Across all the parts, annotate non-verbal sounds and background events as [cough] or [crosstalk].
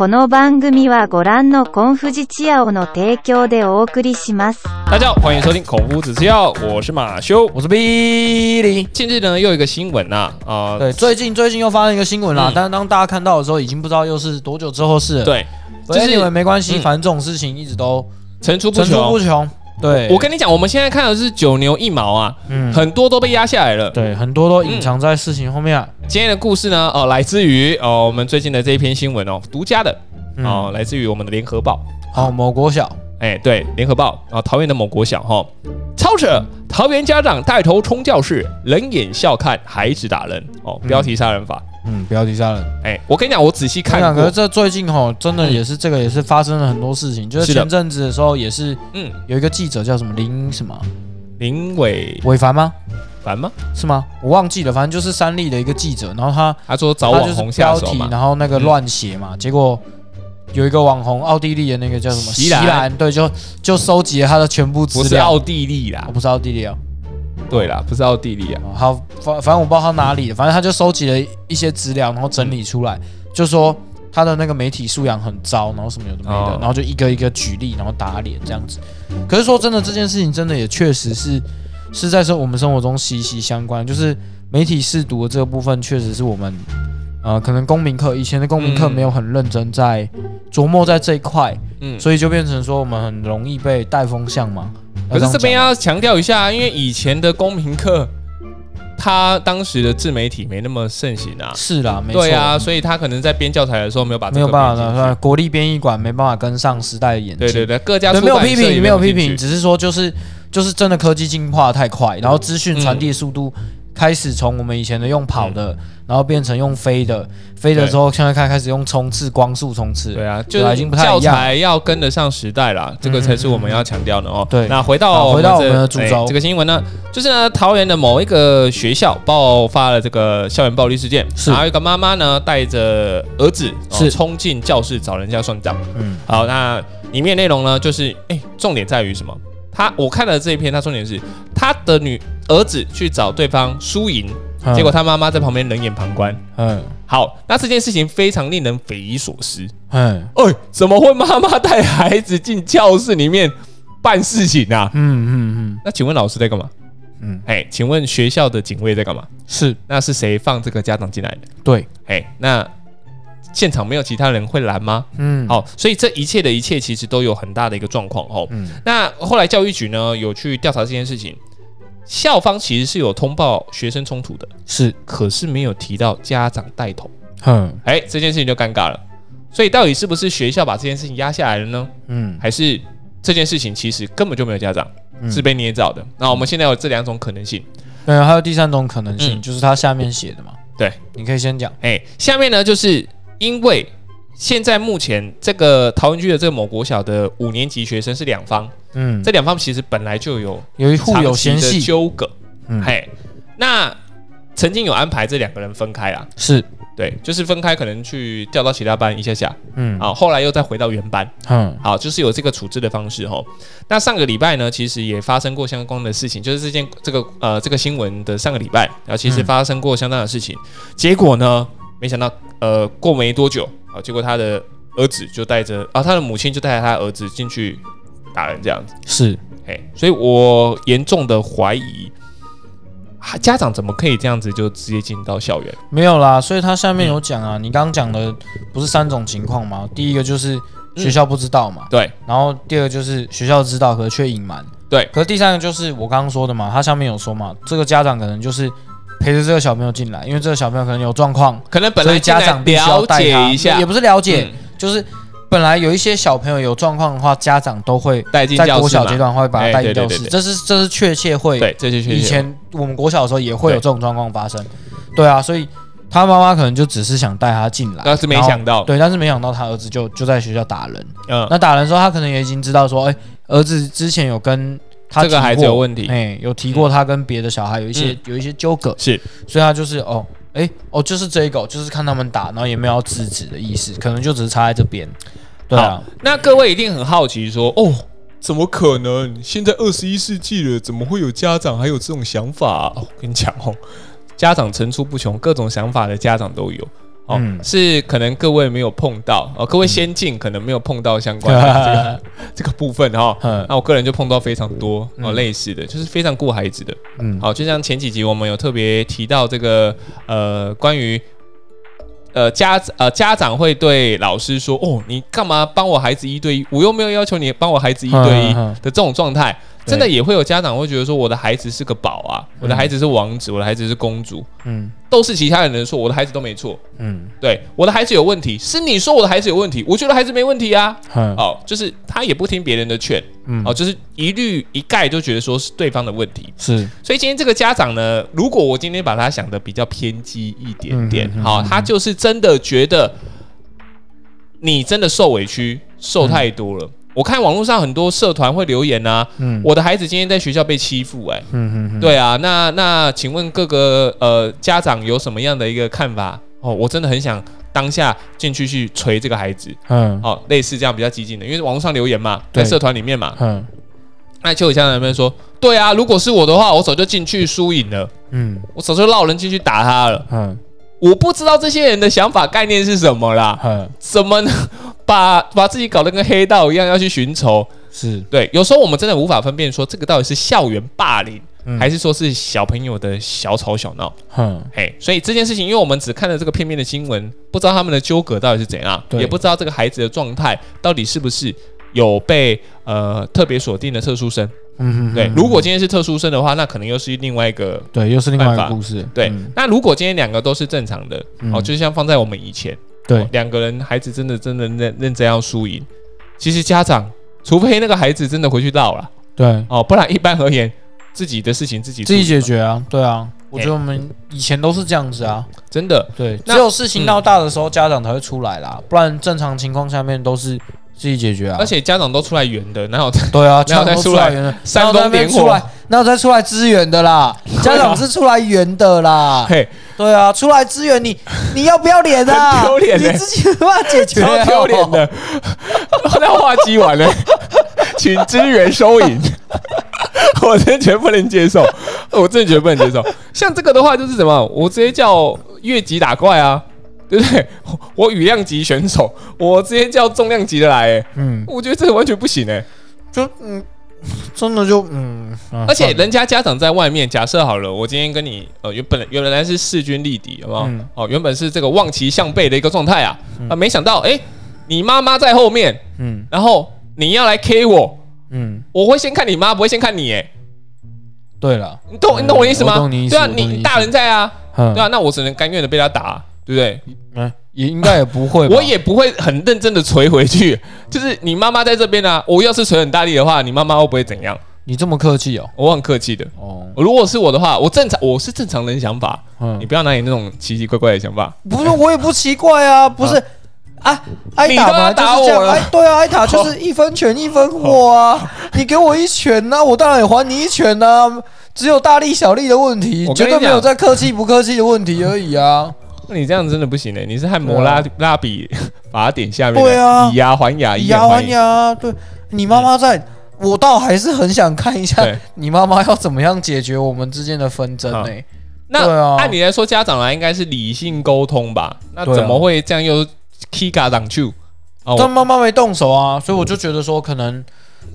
この番組はご覧のコンフジチアオの提供でお送りします。大家好，欢迎收听孔夫子吃药，我是马修。我是 Billy。近日呢，又有一个新闻呐，啊、对，最近最近又发生一个新闻啦，嗯但是当大家看到的时候，已经不知道又是多久之后的事了。，对，就就是是因为没关系，嗯反正这种事情一直都层出不层出穷。不穷。对，我跟你讲，我们现在看的是九牛一毛啊，嗯很多都被压下来了。对很多都隐藏在事情后面啊。今天的故事呢，哦，来自于哦我们最近的这一篇新闻哦，独家的嗯哦，来自于我们的联合报。哦，某国小，哎，对，联合报啊，桃园的某国小哈、超扯！桃园家长带头冲教室，冷眼笑看孩子打人哦，标题杀人法。嗯，标题杀人。哎，我跟你讲，我仔细看看，可是，这最近哈，真的也是这个也是发生了很多事情，就是前阵子的时候也是嗯，有一个记者叫什么林什么林伟伟凡吗？凡吗？是吗？我忘记了，反正就是三立的一个记者，然后他他说找网红下标题，手嘛。然后那个乱写嘛，结果有一个网红奥地利的那个叫什么席兰对，就就收集了他的全部资料，不是奥地利啦哦，不是奥地利啊，对啦，不是奥地利啊。哦好，反反正我不知道他哪里的，反正他就收集了一些资料，然后整理出来，就说他的那个媒体素养很糟，然后什么有的没的，哦然后就一个一个举例，然后打脸这样子。可是说真的，这件事情真的也确实是是在说我们生活中息息相关，就是媒体试读的这个部分，确实是我们呃可能公民课以前的公民课嗯没有很认真在琢磨在这一块，嗯，所以就变成说我们很容易被带风向嘛。可是这边要要强调一下，因为以前的公民课，他当时的自媒体没那么盛行啊。是啦，没错，对啊，所以他可能在编教材的时候没有把没有办编进去。法的，国立编译馆没办法跟上时代的演进。对对对，各家对，出版社也没有批评，没有批评，只是说就是就是真的科技进化太快，然后资讯传递速度开始从我们以前的用跑的，然后变成用飞的，飞的之后现在开开始用冲刺光速冲刺。对啊，就已经不太教一样。材要跟得上时代啦，这个才是我们要强调的哦。对。那回到回到我们的主轴。哎这个新闻呢，就是呢，桃园的某一个学校爆发了这个校园暴力事件，是。然后一个妈妈呢带着儿子哦是。冲进教室找人家算账。嗯，好，那里面内容呢，就是哎，重点在于什么？他我看了这一篇，他重点是他的女儿子去找对方输赢，嗯结果他妈妈在旁边冷眼旁观。嗯好，那这件事情非常令人匪夷所思。嗯哎，怎么会妈妈带孩子进教室里面办事情啊？嗯嗯那请问老师在干嘛？嗯，哎，请问学校的警卫在干嘛？是那是谁放这个家长进来的？对，哎，那现场没有其他人会拦吗？嗯好，所以这一切的一切其实都有很大的一个状况哦。嗯那后来教育局呢有去调查这件事情，校方其实是有通报学生冲突的，是，可是没有提到家长带头。嗯哎，这件事情就尴尬了。所以到底是不是学校把这件事情压下来了呢？嗯还是这件事情其实根本就没有家长，嗯是被捏造的？那我们现在有这两种可能性。对，还有第三种可能性，嗯就是他下面写的嘛。对，你可以先讲。哎，下面呢，就是因为现在目前这个桃园区的这个某国小的五年级学生是两方，嗯，这两方其实本来就有有一互有嫌隙。纠葛。嗯，嘿，那曾经有安排这两个人分开啊，是，对，就是分开，可能去调到其他班一下下。嗯。啊，后来又再回到原班，嗯好，就是有这个处置的方式哈。那上个礼拜呢，其实也发生过相关的事情，就是这件这个呃这个新闻的上个礼拜，然后其实嗯。发生过相当的事情，结果呢，没想到呃过没多久啊，结果他的儿子就带着啊他的母亲就带着他儿子进去打人这样子，是，哎，所以我严重的怀疑。啊家长怎么可以这样子就直接进到校园？没有啦，所以他下面有讲啊，你刚刚讲的不是三种情况吗？第一个就是学校不知道嘛，对然后第二个就是学校知道可是却隐瞒，对，可是第三个就是我刚刚说的嘛，他下面有说嘛，这个家长可能就是陪着这个小朋友进来，因为这个小朋友可能有状况，可能本来家长必须要了带他解一下，也不是了解，嗯就是本来有一些小朋友有状况的话，家长都会带进在国小阶段会把他哎带进教室，这是这是确切会对，这就确以前我们国小的时候也会有这种状况发生，对啊，所以他妈妈可能就只是想带他进来，但是没想到，对，但是没想到他儿子就就在学校打人。嗯，那打人的时候，他可能也已经知道说，哎、儿子之前有跟他这个孩子有问题嗯哎、有提过他跟别的小孩有一些、有一些纠葛，是所以他就是哦，哎、哦，就是这一个，就是看他们打，然后也没有要制止的意思，可能就只是插在这边。对啊，那各位一定很好奇说，哦，怎么可能？现在二十一世纪了，怎么会有家长还有这种想法、哦，我跟你讲哦，家长层出不穷，各种想法的家长都有。哦，嗯是可能各位没有碰到哦，各位先进可能没有碰到相关的 [laughs] 这个这个部分哈。嗯那我个人就碰到非常多哦嗯类似的，就是非常顾孩子的。嗯，好，就像前几集我们有特别提到这个呃关于。呃，家呃家长会对老师说：“哦，你干嘛帮我孩子一对一？我又没有要求你帮我孩子一对一的这种状态。”对真的也会有家长会觉得说：“我的孩子是个宝啊，我的孩子是王子，我的孩子是公主。”嗯都是其他人的错，我的孩子都没错。嗯对，我的孩子有问题，是你说我的孩子有问题，我觉得孩子没问题啊。哼哦，就是他也不听别人的劝，嗯哦，就是一律一概就觉得说是对方的问题。是所以今天这个家长呢，如果我今天把他想的比较偏激一点点好、嗯他就是真的觉得你真的受委屈，受太多了。我看网络上很多社团会留言啊，嗯。我的孩子今天在学校被欺负、哎，嗯嗯对啊，那那请问各个呃家长有什么样的一个看法？哦，我真的很想当下进去去捶这个孩子，嗯。哦，类似这样比较激进的，因为网络上留言嘛，在社团里面嘛，嗯。那就有家长那边说，对啊，如果是我的话，我早就进去输赢了，嗯。我早就绕人进去打他了。嗯我不知道这些人的想法概念是什么啦，[laughs] 嗯。怎么呢？[laughs] 把把自己搞得跟黑道一样要去寻仇？是。对，有时候我们真的无法分辨说这个到底是校园霸凌，嗯。还是说是小朋友的小吵小闹。哼。嘿，所以这件事情，因为我们只看了这个片面的新闻，不知道他们的纠葛到底是怎样，也不知道这个孩子的状态到底是不是有被呃特别锁定的特殊生。嗯对，如果今天是特殊生的话，那可能又是另外一个。对又是另外一个故事。对，嗯。那如果今天两个都是正常的，嗯。哦，就像放在我们以前，对。哦两个人孩子真的真的认认真要输赢，其实家长除非那个孩子真的回去闹了，对。哦，不然一般而言，自己的事情自己自己解决啊对啊我觉得我们以前都是这样子啊。真的。对只有事情闹大的时候家长才会出来啦不然正常情况下面都是自己解决啊而且家长都出来圆的，哪有 [laughs] 对啊，[laughs] 哪有家长都再出来出来圆的，煽哪有在那风点火边出来，哪有再出来支援的啦？[laughs] 家长是出来圆的啦，嘿，对啊，出来支援你，你要不要脸啊？丢脸欸你自己没办法解决啊，超丢脸的。那话机完了，请支援收银。我真的觉得不能接受，我真的觉得不能接受。像这个的话，就是什么？我直接叫越级打怪啊，对不对？我羽量级选手，我直接叫重量级的来、欸，嗯，我觉得这个完全不行哎、就嗯，真的就嗯，啊而且人家家长在外面，假设好了，我今天跟你呃原本原来是势均力敌，有没有？嗯。哦，原本是这个望其项背的一个状态啊，啊，没想到哎、你妈妈在后面，嗯。然后你要来 K 我，嗯，我会先看你妈，不会先看你，哎，对了，你懂你懂我意思吗？懂你意思对啊，你大人在啊，嗯。对啊，那我只能甘愿的被他打，对不对？嗯，也应该也不会吧，[laughs] 我也不会很认真的捶回去，就是你妈妈在这边啊，我要是捶很大力的话，你妈妈会不会怎样？你这么客气哦，我很客气的。哦，如果是我的话，我正常我是正常人想法，嗯你嗯，不要拿你那种奇奇怪怪的想法。不是我也不奇怪啊，不是。啊，挨打嘛，就是这样。哎，对啊，挨打就是 [laughs] 一分拳一分货啊。你给我一拳呐、我当然也还你一拳呐、只有大力小力的问题，绝对没有在客气不客气的问题而已啊。那你这样真的不行欸，你是汉摩拉拉比法典下面对啊。以牙还牙，以以牙还。牙，对你妈妈在，我倒还是很想看一下你妈妈要怎么样解决我们之间的纷争呢、对那啊按理来说，家长来应该是理性沟通吧？那怎么会这样又 k 嘎挡去？哦，但妈妈没动手啊，所以我就觉得说，可能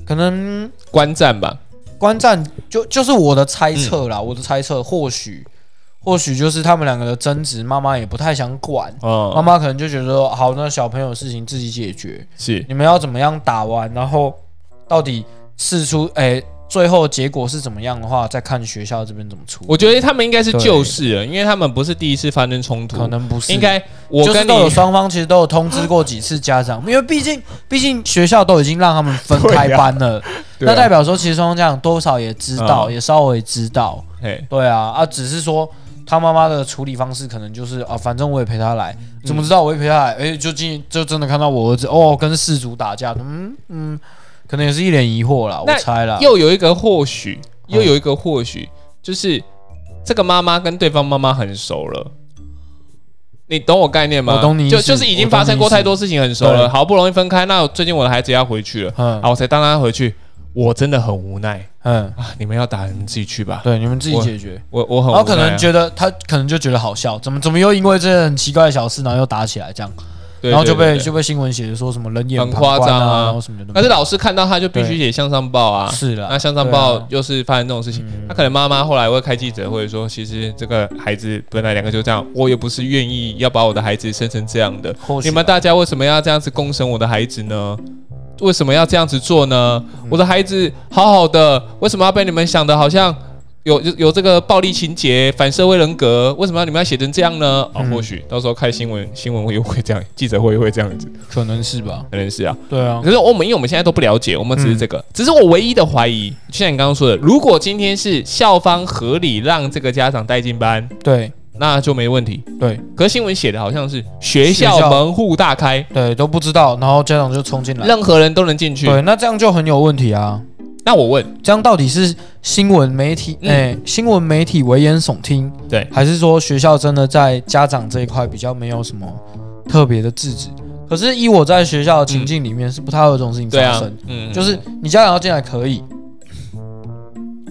可能观战吧。观战就就是我的猜测啦，我的猜测或许或许就是他们两个的争执，妈妈也不太想管，嗯。妈哦，妈可能就觉得说好，那小朋友的事情自己解决，是。你们要怎么样打完，然后到底试出哎、最后结果是怎么样的话，再看学校这边怎么处理。我觉得他们应该是对就事了，因为他们不是第一次发生冲突，可能不是，应该我跟就是都有双方其实都有通知过几次家长，因为毕竟 [laughs] 毕竟学校都已经让他们分开班了，对啊。那代表说其实双方家长多少也知道，嗯。也稍微知道，嘿。对啊啊，只是说他妈妈的处理方式可能就是啊，反正我也陪他来，嗯。怎么知道我也陪他来？哎、就进就真的看到我儿子哦跟事主打架，嗯嗯，可能也是一脸疑惑啦，我猜啦，又有一个或许，又嗯有一个或许，就是这个妈妈跟对方妈妈很熟了。你懂我概念吗？我懂你就就是已经发生过太多事情，很熟了，好不容易分开，那最近我的孩子要回去了，嗯。啊，我才当他回去，我真的很无奈，嗯，啊，你们要打，你们自己去吧。对，你们自己解决。我我很然后可能觉得他可能就觉得好笑，怎么怎么又因为这很奇怪的小事，然后又打起来这样，对然后就被就被新闻写的说什么人眼很夸张啊然后什么的。但是老师看到他就必须对写向上报啊。是的，那向上报啊又是发生这种事情，嗯他可能妈妈后来会开记者会说，其实这个孩子本来两个就这样，我也不是愿意要把我的孩子生成这样的。你们大家为什么要这样子攻审我的孩子呢？为什么要这样子做呢？嗯我的孩子好好的，为什么要被你们想的好像有有有这个暴力情节、反社会人格？为什么要你们要写成这样呢？哦，嗯或许到时候开新闻新闻会会这样，[laughs] 记者会会这样子，可能是吧？可能是啊。对啊可，是我们因为我们现在都不了解，我们只是这嗯个，只是我唯一的怀疑，就像你刚刚说的，如果今天是校方合理让这个家长带进班，对那就没问题。对可是新闻写的好像是学校门户大开，对，都不知道，然后家长就冲进来。任何人都能进去。对，那这样就很有问题啊！那我问，这样到底是新闻媒体，嗯哎、新闻媒体危言耸听，对还是说学校真的在家长这一块比较没有什么特别的制止？可是以我在学校的情境里面，是不太会有这种事情发生。，嗯，就是你家长要进来可以，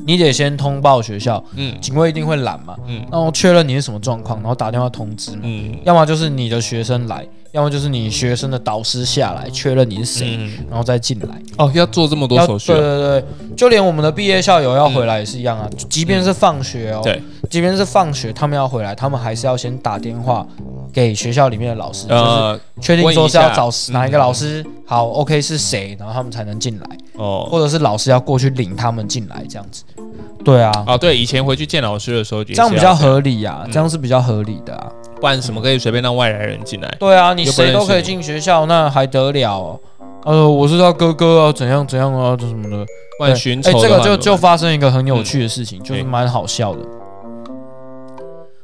你得先通报学校，嗯。警卫一定会拦嘛，嗯。然后确认你是什么状况，然后打电话通知嘛。嗯。要么就是你的学生来，要么就是你学生的导师下来确认你是谁，嗯，然后再进来。哦，要做这么多要手续啊，对对对，就连我们的毕业校友要回来也是一样啊，即便是放学哦，对，即便是放学，他们要回来，他们还是要先打电话给学校里面的老师，就是呃，确定说是要找问一下。哪一个老师，好，OK 是谁，然后他们才能进来，哦或者是老师要过去领他们进来这样子。对啊，哦，对，以前回去见老师的时候这样比较合理啊，嗯这样是比较合理的啊。不然什么可以随便让外来人进来？对啊，你谁都可以进学校，那还得了哦？呃，我是他哥哥啊，怎样怎样啊，这什么的。不然寻仇哎、这个就就发生一个很有趣的事情，就是哎蛮好笑的。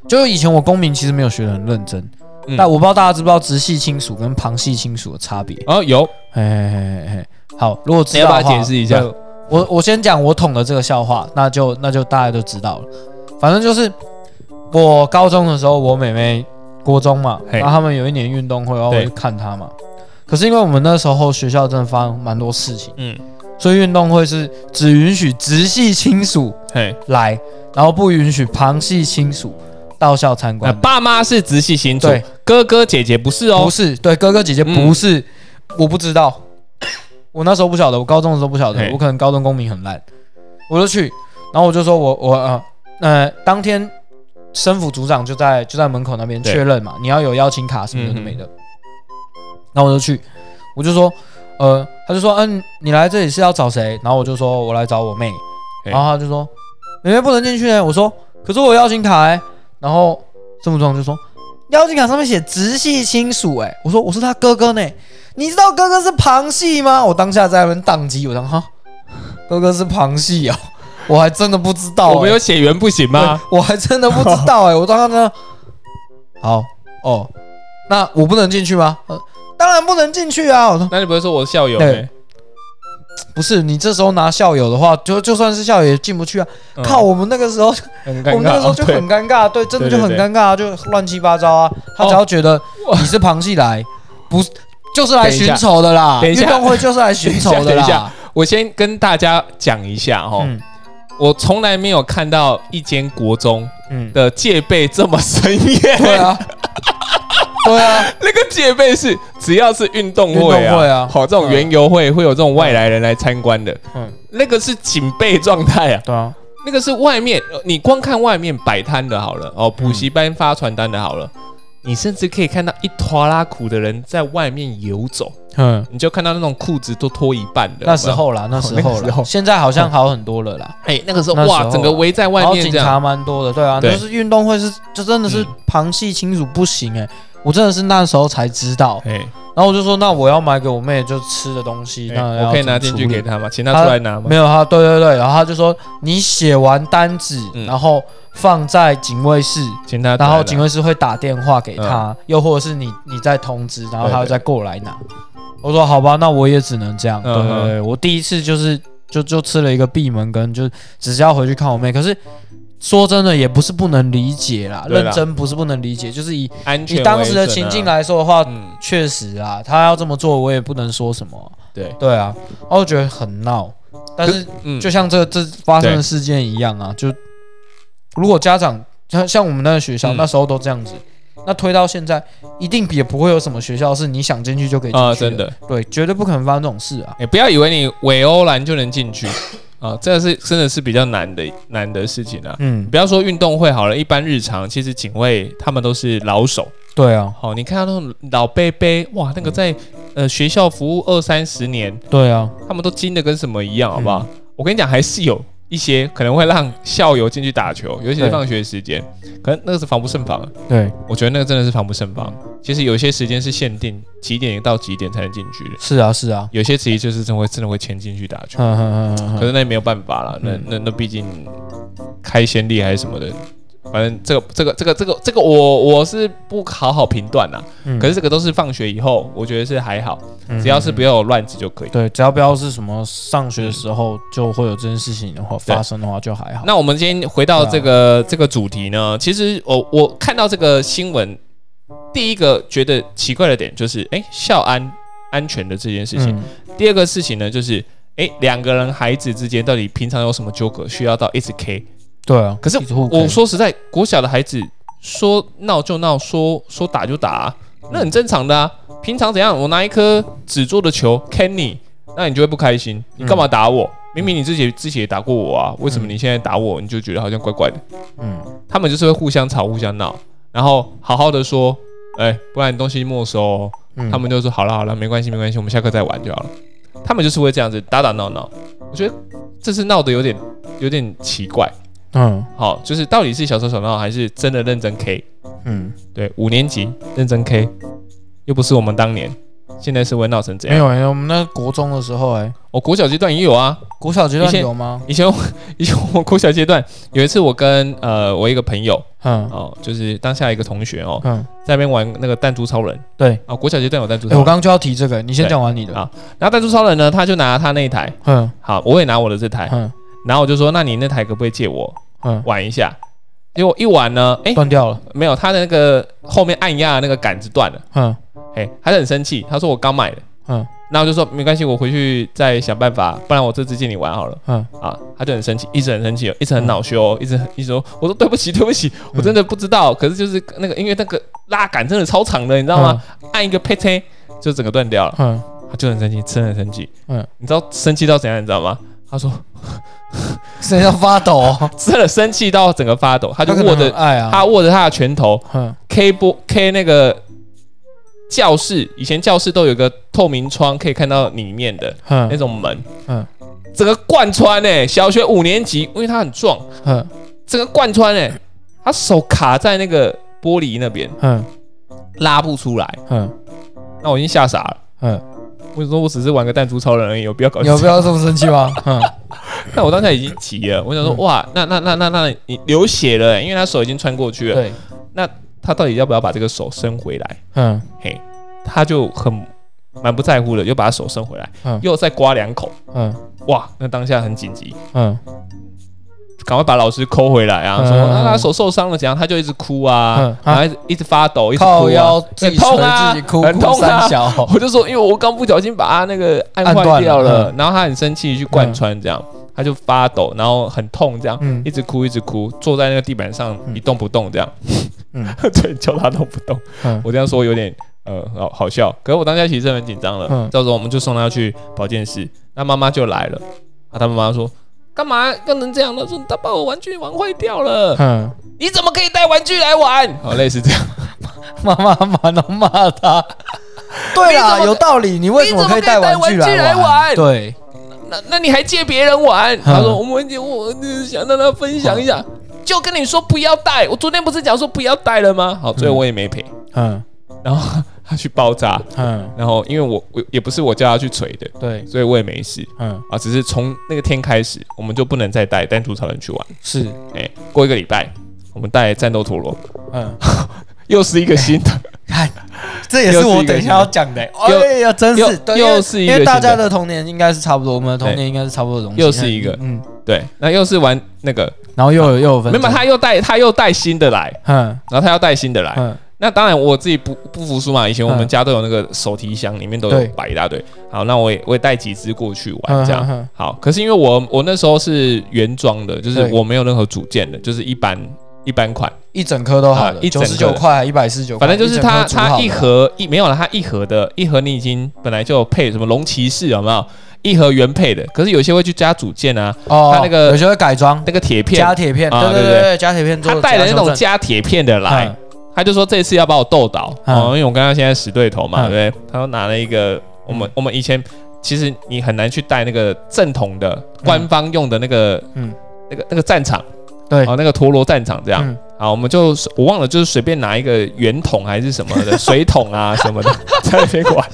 就是以前我公民其实没有学的很认真，嗯但我不知道大家知不知道直系亲属跟旁系亲属的差别。哦有嘿嘿嘿嘿嘿，好，如果知你要不要道的话解释一下？我我先讲我捅的这个笑话，那就那就大家都知道了。反正就是我高中的时候，我妹妹国中嘛，嘿。然后他们有一年运动会，然后我对去看她嘛。可是因为我们那时候学校真的发生蛮多事情，嗯。所以运动会是只允许直系亲属嘿，来，然后不允许旁系亲属到校参观。爸妈是直系亲属对，哥哥姐姐不是哦。不，是，对哥哥姐姐嗯不是，我不知道，我那时候不晓得，我高中的时候不晓得，我可能高中公民很烂，我就去，然后我就说我我呃呃，当天生辅组长就在就在门口那边确认嘛，你要有邀请卡什么有的嗯没的，然后我就去，我就说呃，他就说嗯、你来这里是要找谁？然后我就说我来找我妹，然后他就说妹妹不能进去呢，我说可是我有邀请卡哎、然后生辅组长就说。邀请卡上面写直系亲属，哎，我说我是他哥哥呢，你知道哥哥是旁系吗？我当下在那边宕机，我当哈，哥哥是旁系哦，我还真的不知道、我们有哎血缘不行吗？我还真的不知道哎、[laughs] 我当时呢，好哦，那我不能进去吗？呃，当然不能进去啊！我说那你不会说我是校友？[tsk] 不是，你这时候拿校友的话，就就算是校友也进不去啊！嗯靠，我们那个时候，很尴尬。我们那个时候就很尴尬，对，真的就很尴尬，就乱七八糟啊！他只要觉得你是旁系来，不就是来寻仇的啦，运动会就是来寻仇的啦。[laughs] 我先跟大家讲一下哈，嗯我从来没有看到一间国中嗯，的戒备这么森严。对啊，[laughs] 对啊，[laughs] 那个戒备是只要是运动会运动会啊。啊，好这种园游会会有这种外来人来参观的，嗯，那个是警备状态啊。对啊，那个是外面，呃你光看外面摆摊的好了，哦，补习班发传单的好了，你甚至可以看到一拖拉苦的人在外面游走，嗯，你就看到那种裤子都脱一半的。那时候啦，[laughs] 那时候啦，那个时候。现在好像好很多了啦。哎、那个时候那时候。哇，整个围在外然后警面这样，察蛮多的，对啊，对。就是运动会是，就真的是嗯。旁系亲属不行哎、我真的是那时候才知道，哎、然后我就说，那我要买给我妹就吃的东西，哎那我可以拿进去给她吗？请她出来拿吗？没有她，对对对，然后她就说你写完单子，嗯然后放在警卫室，请他出来拿，然后警卫室会打电话给嗯他，又或者是你你再通知，然后她再过来拿。我说好吧，那我也只能这样。对嗯对对，我第一次就是就就吃了一个闭门羹，就只是要回去看我妹。可是说真的，也不是不能理解啦，对啦。认真不是不能理解，就是以安全以当时的情境，来说的话，嗯，确实啊，他要这么做，我也不能说什么。对，对啊，然后我觉得很闹。但是嗯，就像这这发生的事件一样啊，就如果家长像像我们那个学校、嗯。那时候都这样子，那推到现在，一定也不会有什么学校是你想进去就可以进去的，对，绝对不可能发生这种事啊。哎，不要以为你韦欧兰就能进去 [laughs] 啊，这个是真的是比较难的难的事情啊。嗯，不要说运动会好了，一般日常其实警卫他们都是老手。对啊，好，你看到那种老伯伯，哇，那个在呃学校服务二三十年，对啊，他们都精的跟什么一样，好不好？我跟你讲，还是有一些可能会让校友进去打球，尤其是放学时间，可能那个是防不胜防。对，我觉得那个真的是防不胜防。其实有些时间是限定几点到几点才能进去的，是啊，是啊，有些职业就是真的会真的会潜进去打球，嗯嗯嗯嗯可是那也没有办法了，那嗯那那毕竟开先例还是什么的。反正这个这个这个这个这个我我是不好好评断啦，嗯，可是这个都是放学以后，我觉得是还好，嗯只要是不要有乱子就可以。对，只要不要是什么上学的时候就会有这件事情的话对。发生的话就还好。那我们今天回到这个、这个主题呢，其实我我看到这个新闻，第一个觉得奇怪的点就是，哎，校安安全的这件事情。嗯第二个事情呢，就是，哎，两个人孩子之间到底平常有什么纠葛，需要到一直 K？对啊，可是我说实在，国小的孩子说闹就闹，说说打就打、啊，那很正常的啊。平常怎样，我拿一颗纸做的球你，那你就会不开心。你干嘛打我？明明你自己之前也打过我啊，为什么你现在打我，你就觉得好像怪怪的？嗯他们就是会互相吵、互相闹，然后好好的说，哎、不然你东西没收哦、嗯，他们就说好了好了，没关系没关系，我们下课再玩就好了。他们就是会这样子打打闹闹，我觉得这次闹得有点有点奇怪。嗯好，就是到底是小吵小闹还是真的认真 K？嗯对，五年级认真 K，又不是我们当年，现在是会闹成这样。没有没有，我们那国中的时候哎，我、国小阶段也有啊，国小阶段以前有吗？以前我 [laughs] 以前我国小阶段有一次，我跟呃我一个朋友嗯。哦，就是当下一个同学哦，嗯，在那边玩那个弹珠超人。对，哦，国小阶段有弹珠哎，超人。我刚刚就要提这个，你先对讲完你的。好。然后弹珠超人呢，他就拿他那一台，嗯。好，我也拿我的这台，嗯。然后我就说，那你那台可不可以借我嗯，玩一下？结果一玩呢，哎，断掉了。没有，他的那个后面按压的那个杆子断了，嗯哎，还是很生气，他说我刚买的，嗯然后就说没关系，我回去再想办法，不然我这次借你玩好了。嗯啊，他就很生气，一直很生气哦，一直很恼羞哦，一直很一直说，我说对不起，对不起，我真的不知道。可是就是那个，因为那个拉杆真的超长的，你知道吗？按一个呸呸，就整个断掉了。嗯他就很生气，真的很生气。嗯，你知道生气到怎样？你知道吗？他说 [laughs] 谁要发抖哦？[laughs] 真的生气到整个发抖，他就握着。他握着他的拳头嗯 K 波 K 那个教室，以前教室都有个透明窗，可以看到里面的那嗯种门，嗯。整个贯穿哎、小学五年级，因为他很壮，嗯。整个贯穿哎、他手卡在那个玻璃那边嗯。拉不出来，嗯。那我已经吓傻了。嗯，我说我只是玩个弹珠超人而已，有必要搞有必要这么生气吗？[laughs] 嗯。那我当下已经急了，我想说嗯哇，那那那那那你流血了、欸，因为他手已经穿过去了，对，他到底要不要把这个手伸回来？嗯。嘿，他就很蛮不在乎的，又把他手伸回来，嗯。又再刮两口，嗯。哇，那当下很紧急，嗯。赶快把老师抠回来啊，嗯。说他手受伤了怎样，他就一直哭啊嗯，然后一直一直发抖，一直哭啊。腰，自己痛啊。自己哭，很痛啊。小。我就说，因为我刚不小心把他那个按坏掉了，嗯。然后他很生气去贯穿这样，他就发抖，然后很痛这样，嗯。一直哭一直哭，坐在那个地板上嗯。一动不动这样，嗯 [laughs] 对，叫他动不动。嗯我这样说有点呃好好笑，可是我当下其实很紧张了。嗯到时候我们就送他去保健室，那妈妈就来了，啊，他妈妈说。干嘛干成这样呢？说他把我玩具玩坏掉了，嗯，你怎么可以带玩具来玩？好，类似这样。[laughs] 妈妈妈都骂他。[laughs] 对啦，你怎么有道理。你为什么可以带玩具来玩？对，那那你还借别人玩？嗯他说我们我我想让他分享一下，就跟你说不要带。我昨天不是讲说不要带了吗？好，最后我也没赔。嗯然后他去包扎，嗯，然后因为我我也不是我叫他去锤的，对，所以我也没事嗯啊。只是从那个天开始，我们就不能再带单独超人去玩。是，哎，过一个礼拜，我们带战斗陀螺，嗯，[laughs] 又是一个新的。看，[laughs] 这也是我等一下要讲的。[laughs] 又哎呀，真又是，又是一个因为大家的童年应该是差不多，我们的童年应该是差不多的东西。又是一个嗯，对，那又是玩那个，然后又有又有分没有，他又带他又带新的来，嗯然后他要带新的来，嗯那当然我自己不不服输嘛，以前我们嗯家都有那个手提箱，里面都有对。摆一大堆。好，那我也我也带几只过去玩嗯这样。嗯嗯好，可是因为我我那时候是原装的，就是我没有任何组件的，就是一般一般款，一整颗都好的，啊一整十九块，一百四十九，反正就是它它一盒一没有了，它一盒的一盒你已经本来就有配什么龙骑士有没有？一盒原配的，可是有些会去加组件啊，哦，它那个有些会改装那个铁片加铁片，啊对对对加铁片做他带了那种加铁片的来嗯，他就说这次要把我斗倒嗯。哦，因为我跟他现在死对头嘛，嗯。对不对？他说拿了一个我们我们以前其实你很难去带那个正统的官方用的那个嗯。那个那个战场，对。哦，那个陀螺战场这样。嗯好，我们就我忘了，就是随便拿一个圆筒还是什么的 [laughs] 水桶啊什么的，[laughs] 在那边玩。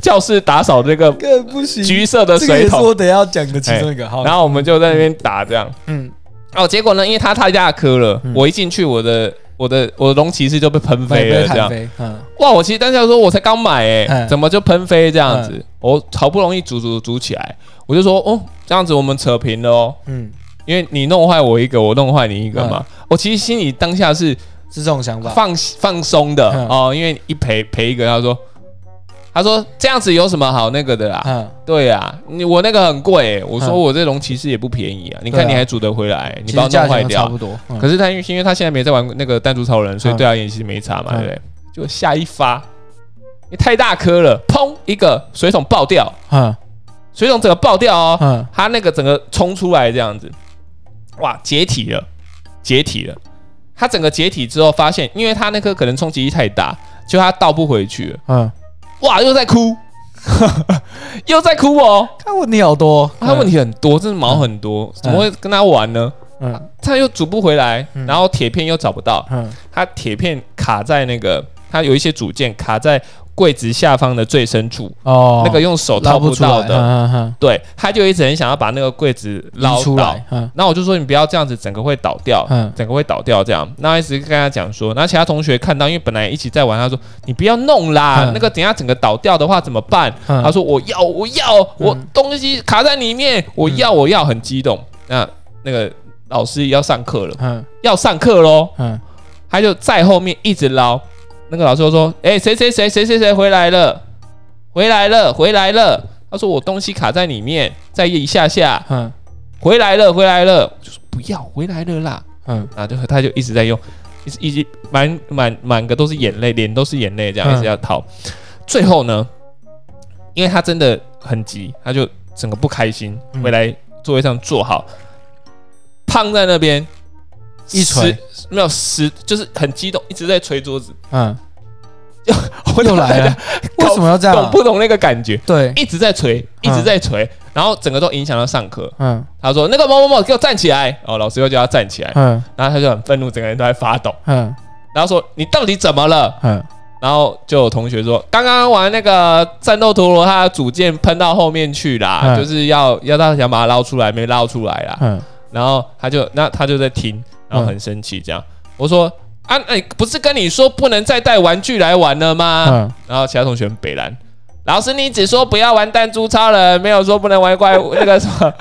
教室打扫这个更不行橘色的水桶，是我等下要讲的其中一个。好，然后我们就在那边打这样。嗯，哦，结果呢，因为它太大颗了，嗯我一进去，我的我的我的龙骑士就被喷飞了，这样。飞，嗯哇，我其实当下说，我才刚买哎、嗯怎么就喷飞这样子？我好不容易组组组起来，我就说哦，这样子我们扯平了哦，嗯，因为你弄坏我一个，我弄坏你一个嘛。我其实心里当下是是这种想法。放放松的嗯哦，因为一赔赔一个，他说他说这样子有什么好那个的啦？嗯，对啊，你我那个很贵、欸，我说嗯我这龙骑士也不便宜啊，你看你还煮得回来，你把我弄坏掉差不。多。嗯可是他因为因为他现在没在玩那个弹珠超人，所以嗯对他演其实没差嘛，嗯对不对？就下一发，你太大颗了，砰一个水桶爆掉，嗯水桶整个爆掉哦，嗯他那个整个冲出来这样子，哇，解体了，解体了。他整个解体之后，发现因为他那颗可能冲击力太大，就他倒不回去了，嗯，哇，又在哭，[laughs] 又在哭哦。看问题好多，他问题很多，真的毛很多，怎么会跟他玩呢？嗯。他又组不回来，嗯。然后铁片又找不到，嗯。他铁片卡在那个，他有一些组件卡在柜子下方的最深处，哦，那个用手捞掏不到的。嗯嗯对，他就一直很想要把那个柜子嗯，捞出来，。嗯那我就说你不要这样子，整个会倒掉，嗯整个会倒掉这样。那一直跟他讲说，那其他同学看到，因为本来一起在玩，他说你不要弄啦，嗯那个等下整个倒掉的话怎么办？嗯他说我要我要我东西卡在里面，我要我要，很激动。那那个老师要上课了，嗯要上课喽，嗯他就在后面一直捞。那个老师就说：“哎、谁谁谁谁谁谁回来了，回来了，回来了。”他说：“我东西卡在里面，再一下下，嗯回来了，回来了。”我就说：“不要，回来了啦。嗯”然后就他就一直在用，一直一直满满满个都是眼泪，脸都是眼泪，这样嗯一直要掏。最后呢，因为他真的很急，他就整个不开心，嗯回来座位上坐好，胖在那边一锤没有十，就是很激动，一直在捶桌子。嗯，[laughs] [laughs] 我又来了，[laughs] 为什么要这样啊？懂不懂那个感觉？对，一直在捶，一直在捶，然后整个都影响到上课。嗯他说：“那个某某某，给我站起来！”哦，老师又叫他站起来，嗯然后他就很愤怒，整个人都在发抖。嗯然后说：“你到底怎么了嗯？”然后就有同学说：“刚刚玩那个战斗陀螺，他的组件喷到后面去啦，嗯就是要要他想把它捞出来，没捞出来啦。嗯然后他就那他就在听，然后很生气这样。我说：“啊，哎，不是跟你说不能再带玩具来玩了吗？”嗯。然后其他同学很北蓝，老师你只说不要玩弹珠超人，没有说不能玩怪物那个什么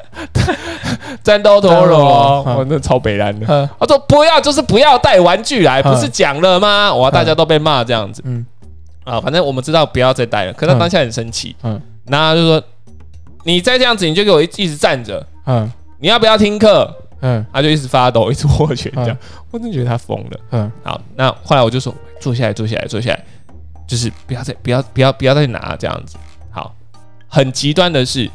[laughs] 战斗陀螺。我那超北蓝的。嗯。他说不要，就是不要带玩具来，嗯。不是讲了吗？哇，大家都被骂这样子。嗯。啊，反正我们知道不要再带了。可是他嗯。当下很生气，嗯。然后他就说你再这样子，你就给我一一直站着，嗯。你要不要听课？嗯他就一直发抖，一直握拳这样嗯，我真的觉得他疯了。嗯好，那后来我就说坐下来，坐下来，坐下来，就是不要再不要不要不要再拿这样子。好，很极端的是，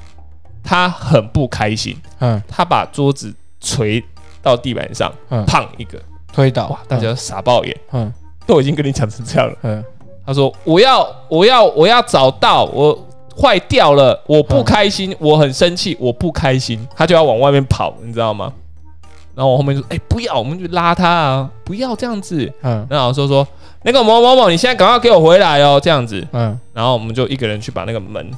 他很不开心，嗯他把桌子捶到地板上，嗯，胖一个，推倒哇，大家傻爆眼，嗯都已经跟你讲成这样了。嗯他说我要我要我要找到我。坏掉了，我不开心，我很生气，我不开心，他就要往外面跑，你知道吗？然后我后面就说：“哎、不要，我们就拉他啊，不要这样子。”嗯那老师就说：“那个某某某，你现在赶快给我回来哦，这样子。嗯”然后我们就一个人去把那个门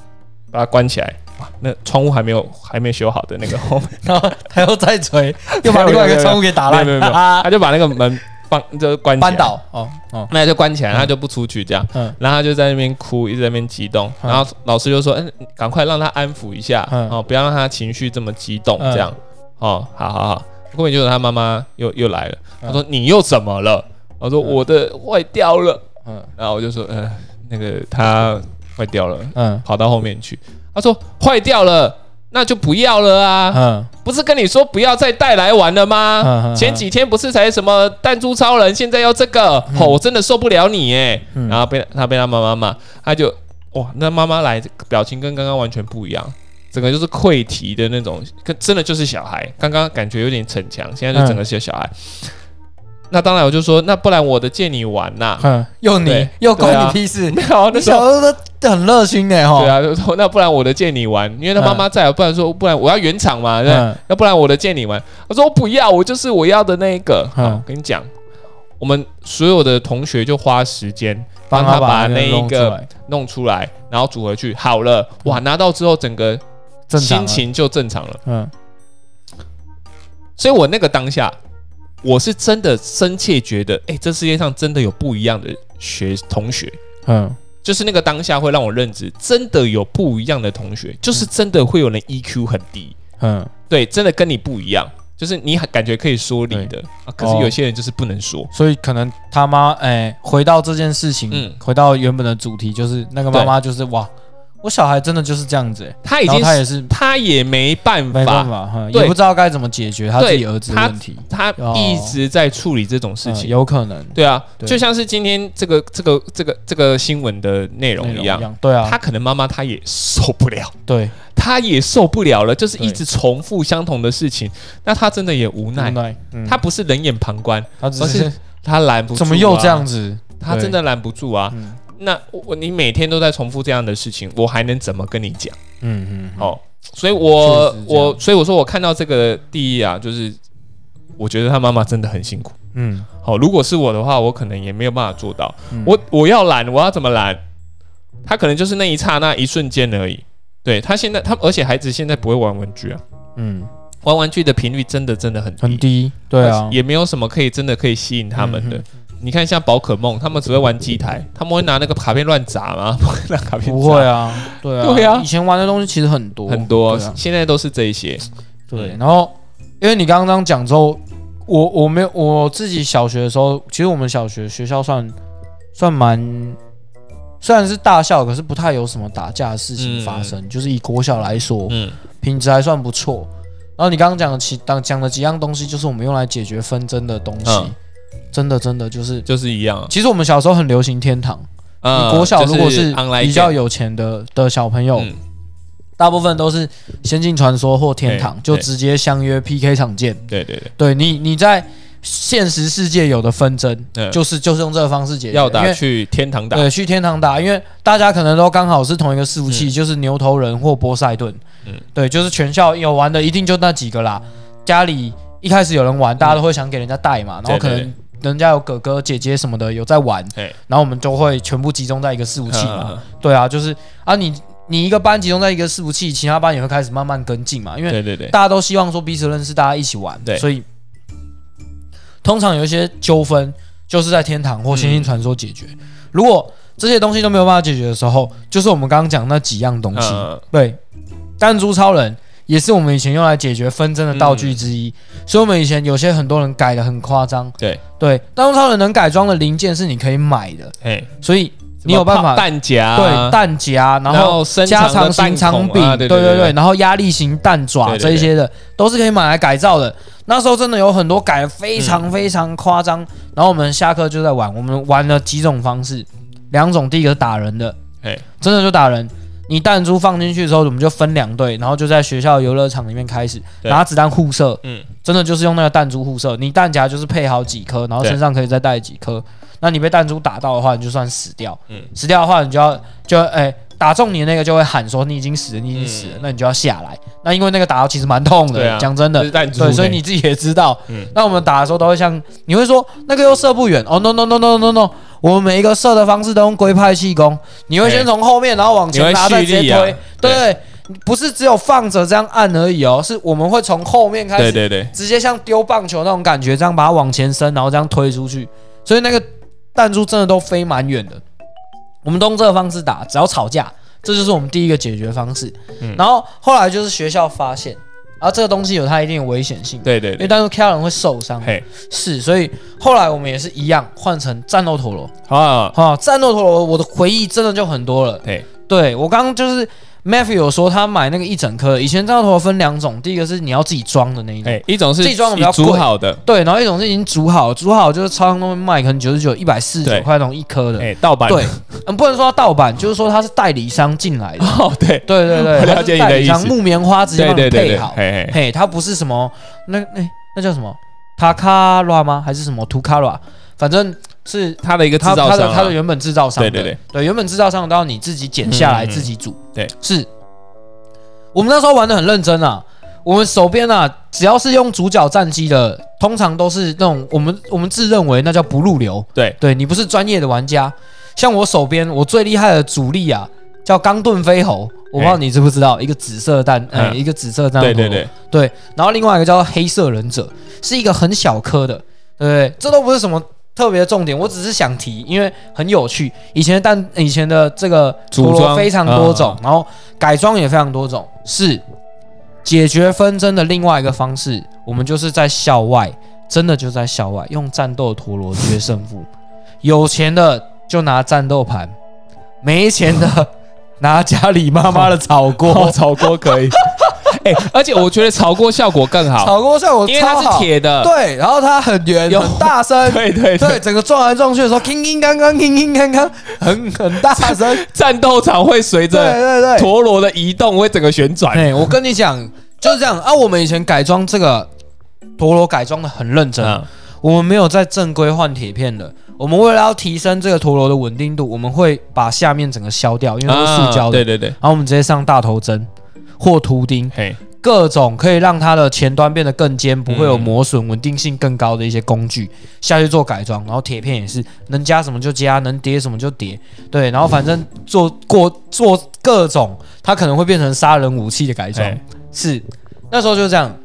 把它关起来。哇，那窗户还没有还没修好的那个后面，然后他又再锤，又把另外一个窗户给打烂，没有没有 [laughs] 他就把那个门放就关起来扳，倒哦哦那就关起来，嗯他就不出去这样。嗯然后他就在那边哭，一直在那边激动。嗯然后老师就说：“嗯，赶快让他安抚一下，嗯哦，不要让他情绪这么激动，嗯这样。哦，好好好。后面就是他妈妈又又来了，嗯。他说：“你又怎么了？”我说我的坏掉了，嗯。然后我就说，呃，那个他坏掉了，嗯。跑到后面去。他说坏掉了，那就不要了啊，嗯。不是跟你说不要再带来玩了吗？嗯嗯前几天不是才什么弹珠超人，现在要这个，哦，我真的受不了你哎。嗯。然后被他被他妈妈骂，他就哇，那妈妈来表情跟刚刚完全不一样，整个就是溃堤的那种，跟真的就是小孩。刚刚感觉有点逞强，现在就整个是小孩。那当然我就说，那不然我的借你玩呐、[laughs] 嗯，又你又关你屁事，没有，那你时候小时候都很热心的哈。对啊，就说 [laughs] 那不然我的借你玩，因为他妈妈在，不然说不然我要原厂嘛，对不对，嗯要不然我的借你玩。我说我不要，我就是我要的那一个。嗯好，跟你讲，我们所有的同学就花时间帮帮他他把那那一个弄出来，然后组合去，好了，哇，拿到之后整个正常了。心情就正常了。嗯。所以我那个当下，我是真的深切觉得，哎，这世界上真的有不一样的学同学。嗯。就是那个当下会让我认知，真的有不一样的同学，就是真的会有人 EQ 很低，嗯。对，真的跟你不一样，就是你感觉可以说理的。啊，可是哦。有些人就是不能说，所以可能他妈哎，回到这件事情，嗯。回到原本的主题，就是那个妈妈就是哇，我小孩真的就是这样子，哎他已经他也是他也没办没办法，法，哼对。也不知道该怎么解决他自己儿子问题，他哦。一直在处理这种事嗯情。有可能。对啊，对。就像是今天这个这个这个这个新闻的内容一样，对啊，他可能妈妈她也受不了，对。他也受不了了，就是一直重复相同的事情，那他真的也无奈，奈，嗯。她不是冷眼旁观，他只而是是她拦不住、啊，怎么又这样？子？对她真的拦不住啊！嗯那我你每天都在重复这样的事情，我还能怎么跟你讲？嗯嗯，哦，所以我我所以我说我看到这个第一啊，就是我觉得他妈妈真的很辛苦。嗯好、如果是我的话，我可能也没有办法做到。嗯我我要懒，我要怎么懒？他可能就是那一刹那一瞬间而已。对他现在，他而且孩子现在不会玩玩具啊，嗯玩玩具的频率真的真的很低，很低，对啊，也没有什么可以真的可以吸引他们的。嗯你看，像宝可梦，他们只会玩机台，他们会拿那个卡片乱砸吗？[laughs] 不会拿卡片不会啊，对啊，对啊。以前玩的东西其实很多很多，啊现在都是这一些。对，然后因为你刚刚讲之后，我我没有我自己小学的时候，其实我们小学学校算算蛮，虽然是大校，可是不太有什么打架的事情发生，就是以国小来说，嗯。品质还算不错。然后你刚刚讲的其当讲的几样东西，就是我们用来解决纷争的东西，嗯真的真的就是，就是一样。其实我们小时候很流行天堂，嗯你国小如果是比较有钱的的小朋友，嗯大部分都是《仙境传说》或天堂，就直接相约 PK 场见。对对对，对你你在现实世界有的纷争，嗯就是就是用这个方式解决。要打去天堂打。对去天堂打，因为大家可能都刚好是同一个伺服器，就是牛头人或波塞顿。嗯对，就是全校有玩的一定就那几个啦。家里一开始有人玩，大家都会想给人家带嘛，然后可能人家有哥哥姐姐什么的有在玩，嘿。然后我们就会全部集中在一个伺服器嘛。嗯对啊，就是啊你你一个班集中在一个伺服器，其他班也会开始慢慢跟进嘛，因为对对对，大家都希望说彼此认识，大家一起玩，对。所以通常有一些纠纷就是在天堂或仙境传说解决。如果这些东西都没有办法解决的时候，就是我们刚刚讲那几样东西，嗯。对，弹珠超人也是我们以前用来解决纷争的道具之一，所以我们以前有些很多人改的很夸张，对，对，弹珠超人能改装的零件是你可以买的，嘿，所以你有办法弹夹，对弹夹，然然后加长型长柄，对对对对，然后压力型弹爪这一些的都是可以买来改造的。那时候真的有很多改的非嗯。常非常夸张，然后我们下课就在玩，我们玩了几种方式，两种，第一个是打人的，嘿，真的就打人。你弹珠放进去的时候，我们就分两队，然后就在学校游乐场里面开始拿子弹互射，嗯，真的就是用那个弹珠互射。你弹夹就是配好几颗，然后身上可以再带几颗。那你被弹珠打到的话，你就算死掉。嗯死掉的话，你就要就哎、打中你的那个就会喊说你已经死了，你已经死了，嗯那你就要下来。那因为那个打到其实蛮痛的，讲真的。对，所以你自己也知道。嗯那我们打的时候都会像你会说那个又射不远哦，no no no no no no，我们每一个射的方式都用龟派气功，你会先从后面然后往前拉，再直接推，对。对，不是只有放着这样按而已哦，是我们会从后面开始对对对，直接像丢棒球那种感觉，这样把它往前伸，然后这样推出去，所以那个弹珠真的都飞蛮远的。我们都用这个方式打，只要吵架，这就是我们第一个解决方式。嗯。然后后来就是学校发现，然后这个东西有它一定的危险性，对对对，因为当时 K 人会受伤，嘿，是，所以后来我们也是一样换成战斗陀螺，啊，啊，战斗陀螺我的回忆真的就很多了，对，对我刚刚就是 Matthew 有说他买那个一整颗，以前战斗陀螺分两种，第一个是你要自己装的那一种。哎，一种是自己装的比较贵好的，对，然后一种是已经煮好，煮好就是超商都会卖，可能九十九、一百四十九对块那种一颗的。哎，盗版，对，嗯，不能说它盗版，就是说它是代理商进来的。哦，对，对对对，我了它是解你的代理商意思木棉花直接帮你配好。嘿它不是什么那那那叫什么塔卡拉吗？还是什么图卡拉？反正是它的一个制它它的造商啊，它的原本制造商。对对对。对，原本制造商都要你自己剪下来嗯嗯嗯。自己煮。对，是。我们那时候玩的很认真啊，我们手边啊，只要是用主角战机的，通常都是那种我们我们自认为那叫不入流。对。对你不是专业的玩家，像我手边我最厉害的主力啊，叫钢盾飞猴，我不知道你知不知道，一个紫色弹，呃，嗯一个紫色弹，对对对，对，然后另外一个叫做黑色忍者，是一个很小颗的，对不对？这都不是什么特别的重点，我只是想提，因为很有趣。以前但，以前的这个陀螺非常多种，嗯然后改装也非常多种，是解决纷争的另外一个方式。我们就是在校外，真的就在校外用战斗陀螺决胜负。有钱的就拿战斗盘，没钱的 [laughs] 拿家里妈妈的炒锅哦，。炒锅可以，哎，而且我觉得炒锅效果更好，炒锅效果因为它是铁的，对，然后它很圆，有很大声，[laughs] 对对对，，整个撞来撞去的时候，叮叮当当，叮叮当当，很很大声，战斗场会随着对对。陀螺的移动会整个旋转，哎，我跟你讲，就是这样啊。我们以前改装这个陀螺改装的很认真，嗯，我们没有在正规换铁片的。我们为了要提升这个陀螺的稳定度，我们会把下面整个削掉，因为它是塑胶的。啊对对对，然后我们直接上大头针或图钉，各种可以让它的前端变得更尖，不会有嗯磨损、稳定性更高的一些工具下去做改装。然后铁片也是能加什么就加，能叠什么就叠。对，然后反正做过做各种，它可能会变成杀人武器的改装。是，那时候就这样。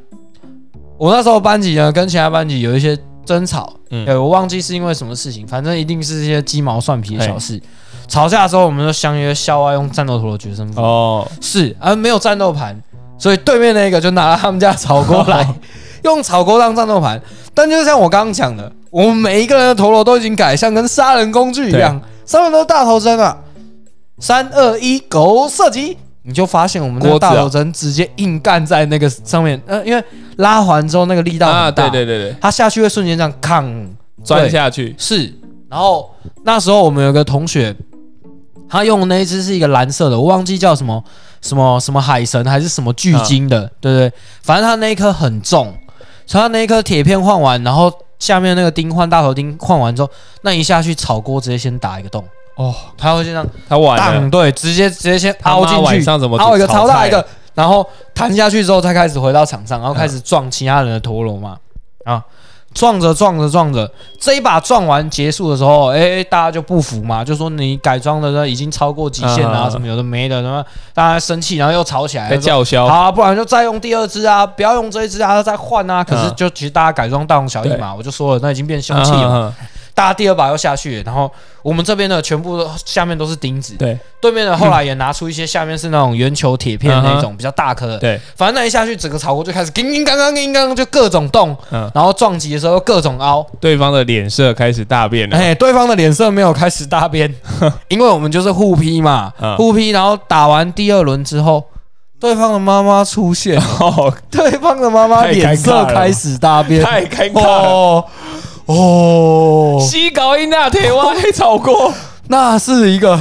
我那时候班级呢，跟其他班级有一些争吵，嗯对我忘记是因为什么事情，反正一定是一些鸡毛蒜皮的小事。吵架的时候，我们就相约校外用战斗陀螺决胜负。哦，是啊，没有战斗盘，所以对面那个就拿了他们家炒锅来，[laughs] 用炒锅当战斗盘。但就像我刚刚讲的，我们每一个人的陀螺都已经改，像跟杀人工具一样，上面都是大头针啊。三二一，狗射击！你就发现我们那个大头针直接硬干在那个上面，呃，因为拉环之后那个力道啊，很大，对对对对，它下去会瞬间这样抗钻下去，是，然后那时候我们有个同学，他用的那一只是一个蓝色的，我忘记叫什么什么什么海神还是什么巨鲸的，对不对？反正他那一颗很重，所以他那一颗铁片换完，然后下面那个钉换大头钉换完之后，那一下去炒锅直接先打一个洞，哦，他会这样他完当了，对，直接直接先凹进去，晚上怎么凹一个超大一个，然后弹下去之后，再开始回到场上，然后开始撞其他人的陀螺嘛，啊，撞着撞着撞着，这一把撞完结束的时候，哎、大家就不服嘛，就说你改装的呢已经超过极限了、啊，嗯什么有的没的，什么大家生气，然后又吵起来，叫嚣，好、啊，不然就再用第二只啊，不要用这一只啊，再换啊。可是嗯。就其实大家改装大同小异嘛，我就说了，那已经变凶器了大家第二把又下去，然后我们这边的全部都下面都是钉子，对。对面的后来也拿出一些下面是那种圆球铁片那种比较大颗的，对，反正那一下去，整个草锅就开始叮叮当当叮当当，就各种动，嗯，然后撞击的时候各种凹，对方的脸色开始大变了，哎，对方的脸色没有开始大变，[laughs] 因为我们就是互劈嘛，嗯。互劈，然后打完第二轮之后。对方的妈妈出现，哦，对方的妈妈脸色了开始大变，太尴尬了，哦哦，西高音那铁蛙黑炒锅，那是一个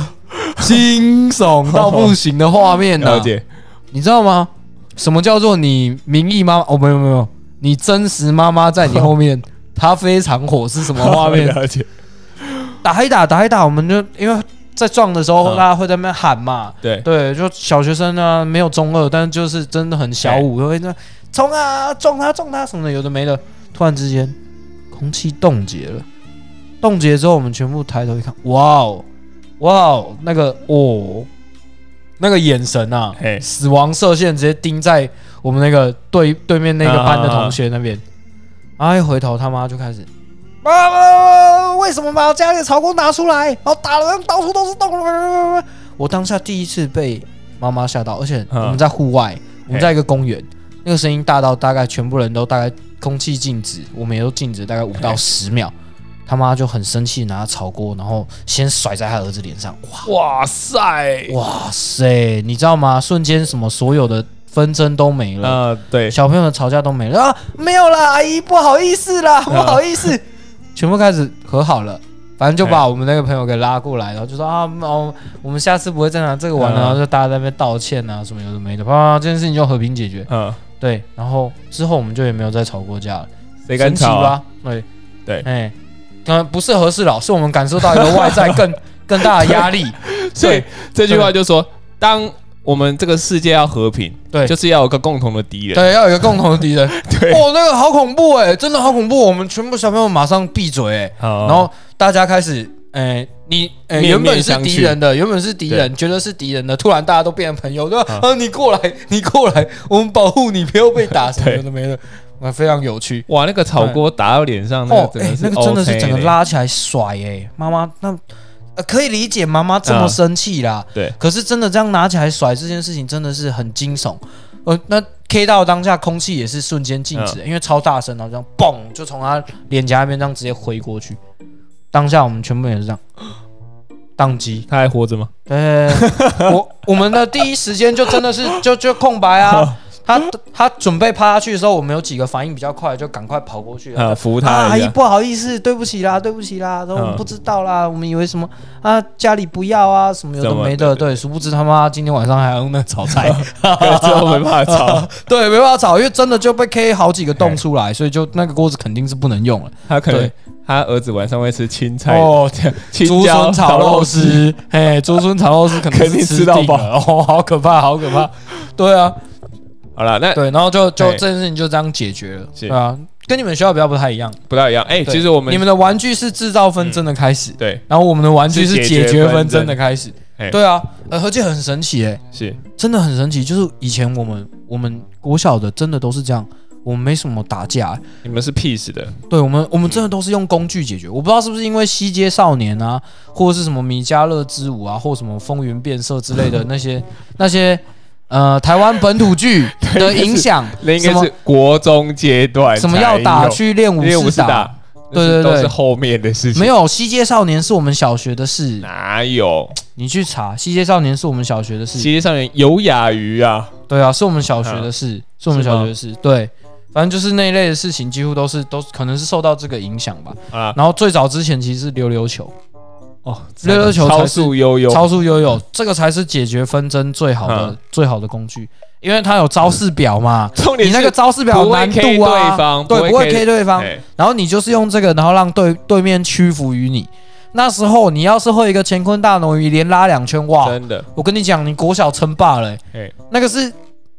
惊悚到不行的画面呢、[laughs] 了解，你知道吗？什么叫做你名义妈妈？哦，没有没有，你真实妈妈在你后面，她非常火是什么画面？[laughs] 了解，打一打打一打，我们就因为在撞的时候，嗯大家会在那边喊嘛，对，对，就小学生呢，没有中二，但是就是真的很小五，会那冲啊，撞他撞他什么的，有的没的。突然之间，空气冻结了，冻结之后，我们全部抬头一看，哇哦，哇哦，那个哦，那个眼神啊，死亡射线直接盯在我们那个对对面那个班的同学那边，然后一回头，他妈就开始。啊！为什么把家里的草弓拿出来，然后打的到处都是洞？我当下第一次被妈妈吓到，而且我们在户外，我们在一个公园，那个声音大到大概全部人都大概空气静止，我们也都静止大概五到十秒。他妈就很生气，拿炒锅，然后先甩在他儿子脸上。哇哇塞，哇塞，你知道吗？瞬间什么所有的纷争都没了，呃，对，小朋友的吵架都没了啊！没有啦，阿姨不好意思啦，不好意思，全部开始和好了。反正就把我们那个朋友给拉过来，然后就说啊，哦，我们下次不会再拿这个玩了，嗯然后就大家在那边道歉啊，什么有的没的，啪，这件事情就和平解决。嗯，对，然后之后我们就也没有再吵过架了，谁敢吵啊？对对哎，可能不是和事佬，是我们感受到一个外在更 [laughs] 更大的压力。所以这句话就说，当我们这个世界要和平，对就是要有个共同的敌人。对，要有一个共同的敌人。[laughs] 对，哦，那个好恐怖哎，真的好恐怖！我们全部小朋友马上闭嘴哎。然然后大家开始，诶、你，诶、面原本是敌人的，原本是敌人，觉得是敌人的，突然大家都变成朋友，对吧？嗯啊，你过来，你过来，我们保护你，不要被打，[laughs] 什么的没了，啊，非常有趣。哇，那个炒锅打到脸上，那个真的是那个真的是整个。拉起来甩、诶，妈妈那。呃，可以理解妈妈这么嗯生气啦，对可是真的这样拿起来甩这件事情真的是很惊悚。呃，那 K 到当下空气也是瞬间静止，因为超大声，然后这样嘣就从他脸颊那边这样直接挥过去。当下我们全部也是这样宕机。他还活着吗？对，我我们的第一时间就真的是 [laughs] 就就空白啊。他他准备趴下去的时候，我们有几个反应比较快，就赶快跑过去了。啊，扶啊，他。阿姨不好意思，对不起啦，对不起啦，都我们嗯不知道啦，我们以为什么啊，家里不要啊，什么有的没的，对对，殊不知他妈今天晚上还要用那炒菜，[laughs] 最后没办法炒，[laughs] 对，没办法炒，因为真的就被 K 好几个洞出来，所以就那个锅子肯定是不能用了。他可能对他儿子晚上会吃青菜哦，青竹椒笋炒肉，丝，嘿，竹笋炒肉丝 [laughs] 肯定肯定是吃到饱。[laughs] 哦，好可怕，好可怕。对啊，好了，那对，然后就就哎这件事情就这样解决了，啊，跟你们学校比较不太一样。不太一样。哎，对。其实我们你们的玩具是制造纷争的开始，对。然后我们的玩具是是解解决纷争。争的开始。哎。对啊，呃，而且很神奇哎，是。真的很神奇，就是以前我们我们国小的真的都是这样，我们没什么打架，你们是 peace 的，对我们我们真的都是用工具解决。我不知道是不是因为西街少年啊，或者是什么米迦勒之舞啊，或什么风云变色之类的 [laughs] 那些那些呃台湾本土剧 [laughs] 的影响，那应该是国中阶段什么要打去练武练武士打，，对对对那是都是后面的事情。没有西街少年是我们小学的事，哪有？你去查西街少年是我们小学的事。西街少年有雅鱼啊，对啊，是我们小学的事，是我们小学的事。对，反正就是那一类的事情，几乎都是都可能是受到这个影响吧。啊。然后最早之前其实是溜溜球、哦，溜溜球超速悠悠，超速悠悠，这个才是解决纷争最好的嗯。最好的工具，因为它有招式表嘛。重点你那个招式表有难度啊，对方对，不会 K 对方，哎。然后你就是用这个，然后让对对面屈服于你。那时候你要是会一个乾坤大挪移，连拉两圈，哇！真的，我跟你讲，你国小称霸了、那个是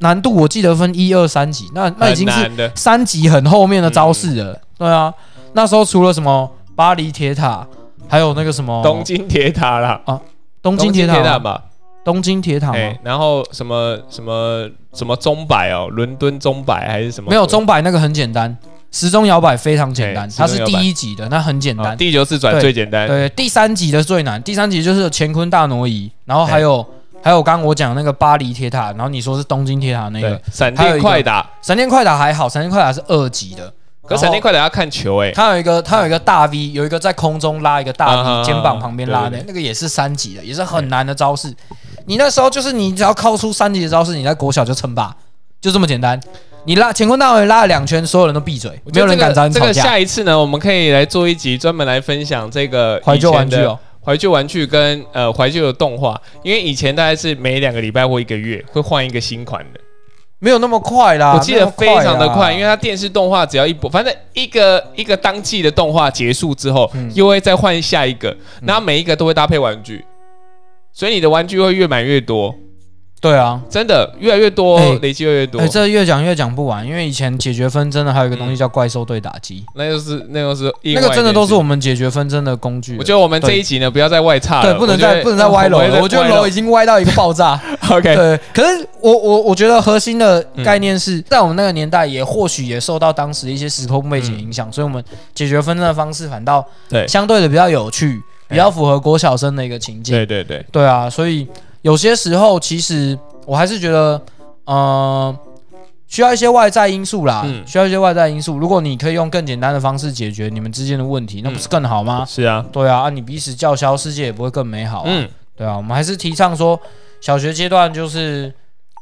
难度，我记得分一二三级，那那已经是三级很后面的招式了。对啊，那时候除了什么巴黎铁塔，还有那个什么东京铁塔啦，东京铁塔塔吧，东京铁塔哎吗？，然后什么什么什么钟摆哦，伦敦钟摆还是什么？没有钟摆那个很简单，时钟摇摆非常简单哎，它是第一级的，那很简哦单。第九次转最简单，对，第三级的最难，第三级就是乾坤大挪移，然后还有还有刚刚我讲那个巴黎铁塔，然后你说是东京铁塔那个对，闪电快打，闪电快打还好，闪电快打是二级的，可闪电快打要看球哎，它有一个它有一个大 V，有一个在空中拉一个大 V，肩膀旁边拉的那个也是三级的，也是很难的招式。你那时候就是你只要靠出三级的招式，你在国小就称霸，就这么简单。你拉乾坤大挪移拉了两圈，所有人都闭嘴，没有人敢找你这个。下一次呢，我们可以来做一集专门来分享这个怀旧玩具哦，怀旧玩具跟呃怀旧的动画，因为以前大概是每两个礼拜或一个月会换一个新款的，没有那么快啦，我记得非常的快，因为为它电视动画只要一播，反正一个一个当季的动画结束之后，嗯。又会再换下一个，然后每一个都会搭配玩具，所以你的玩具会越买越多，对啊，真的越来越多，哎累积越来越多。哎，。这越讲越讲不完，因为以前解决纷争的还有一个东西叫怪兽对打机，那就是那就是那个真的都是我们解决纷争的工具。我觉得我们这一集呢，不要再外差了，对，不能再不能再歪楼了，我觉得歪楼。已经歪到一个爆炸。[laughs] OK，对，可是我我我觉得核心的概念是在我们那个年代，也或许也受到当时的一些时空背景影响，所以我们解决纷争的方式反倒对。相对的比较有趣，比较符合国小生的一个情境。对对对，对啊，所以有些时候其实我还是觉得，呃，需要一些外在因素啦，嗯需要一些外在因素。如果你可以用更简单的方式解决你们之间的问题，那不是更好吗？是啊，对啊，啊你彼此叫嚣，世界也不会更美好、啊。嗯，对啊，我们还是提倡说，小学阶段就是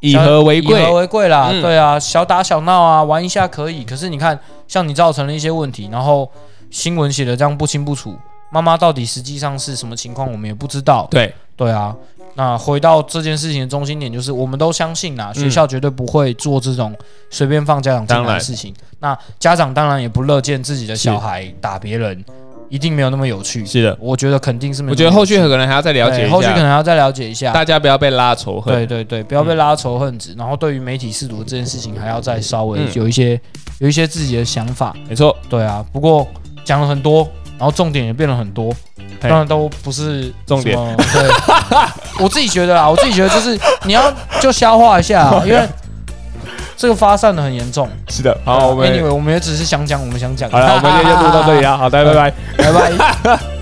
以和为贵以，和为贵啦。嗯对啊，小打小闹啊，玩一下可以。可是你看，像你造成了一些问题，然后新闻写的这样不清不楚，妈妈到底实际上是什么情况，我们也不知道。对，对啊，那回到这件事情的中心点，就是我们都相信啦，学校绝对不会做这种随便放家长进来的事情。那家长当然也不乐见自己的小孩打别人，一定没有那么有趣。是的，我觉得肯定是没有我觉得后续可能还要再了解一下后续可下，能要再了解一下。大家不要被拉仇恨。对对对，不要被拉仇恨值，然后对于媒体试读这件事情，还要再稍微嗯有一些、有一些自己的想法。没错，对啊，不过讲了很多，然后重点也变了很多，嘿当然都不是重点。对，[laughs] 我自己觉得啊，我自己觉得就是你要就消化一下啊，[laughs] 因为这个发散的很严重。是的。好，我们 anyway，我们也只是想讲我们想讲。好了，我们今天就录到这里啊。好的，拜拜。[laughs] 拜拜。